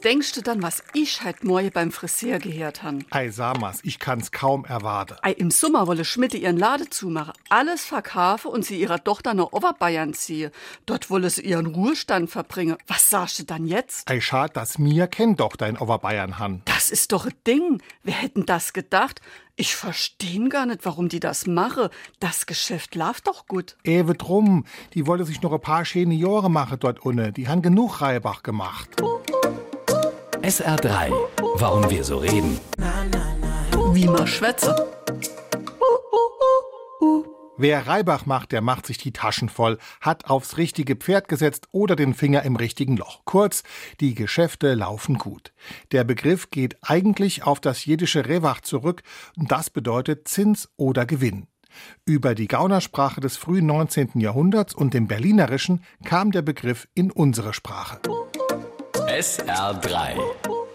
denkst du dann, was ich heute Morgen beim Friseur gehört han? Ei, Samas, ich kann's kaum erwarten. Ei, im Sommer wolle Schmidt ihren Lade zumachen, alles verkaufen und sie ihrer Tochter nach Oberbayern ziehen. Dort wolle sie ihren Ruhestand verbringen. Was sagst du dann jetzt? Ei, schad, dass mir kennt doch dein Oberbayern han. Das ist doch ein Ding. Wer hätten das gedacht? Ich verstehen gar nicht, warum die das mache. Das Geschäft läuft doch gut. Ewe drum, die wollte sich noch ein paar schöne Jahre machen dort unne. Die han genug Reibach gemacht. SR3. Warum wir so reden. Wie man schwätze. Wer Reibach macht, der macht sich die Taschen voll, hat aufs richtige Pferd gesetzt oder den Finger im richtigen Loch. Kurz, die Geschäfte laufen gut. Der Begriff geht eigentlich auf das jiddische Rewach zurück und das bedeutet Zins oder Gewinn. Über die Gaunersprache des frühen 19. Jahrhunderts und dem Berlinerischen kam der Begriff in unsere Sprache. SR3.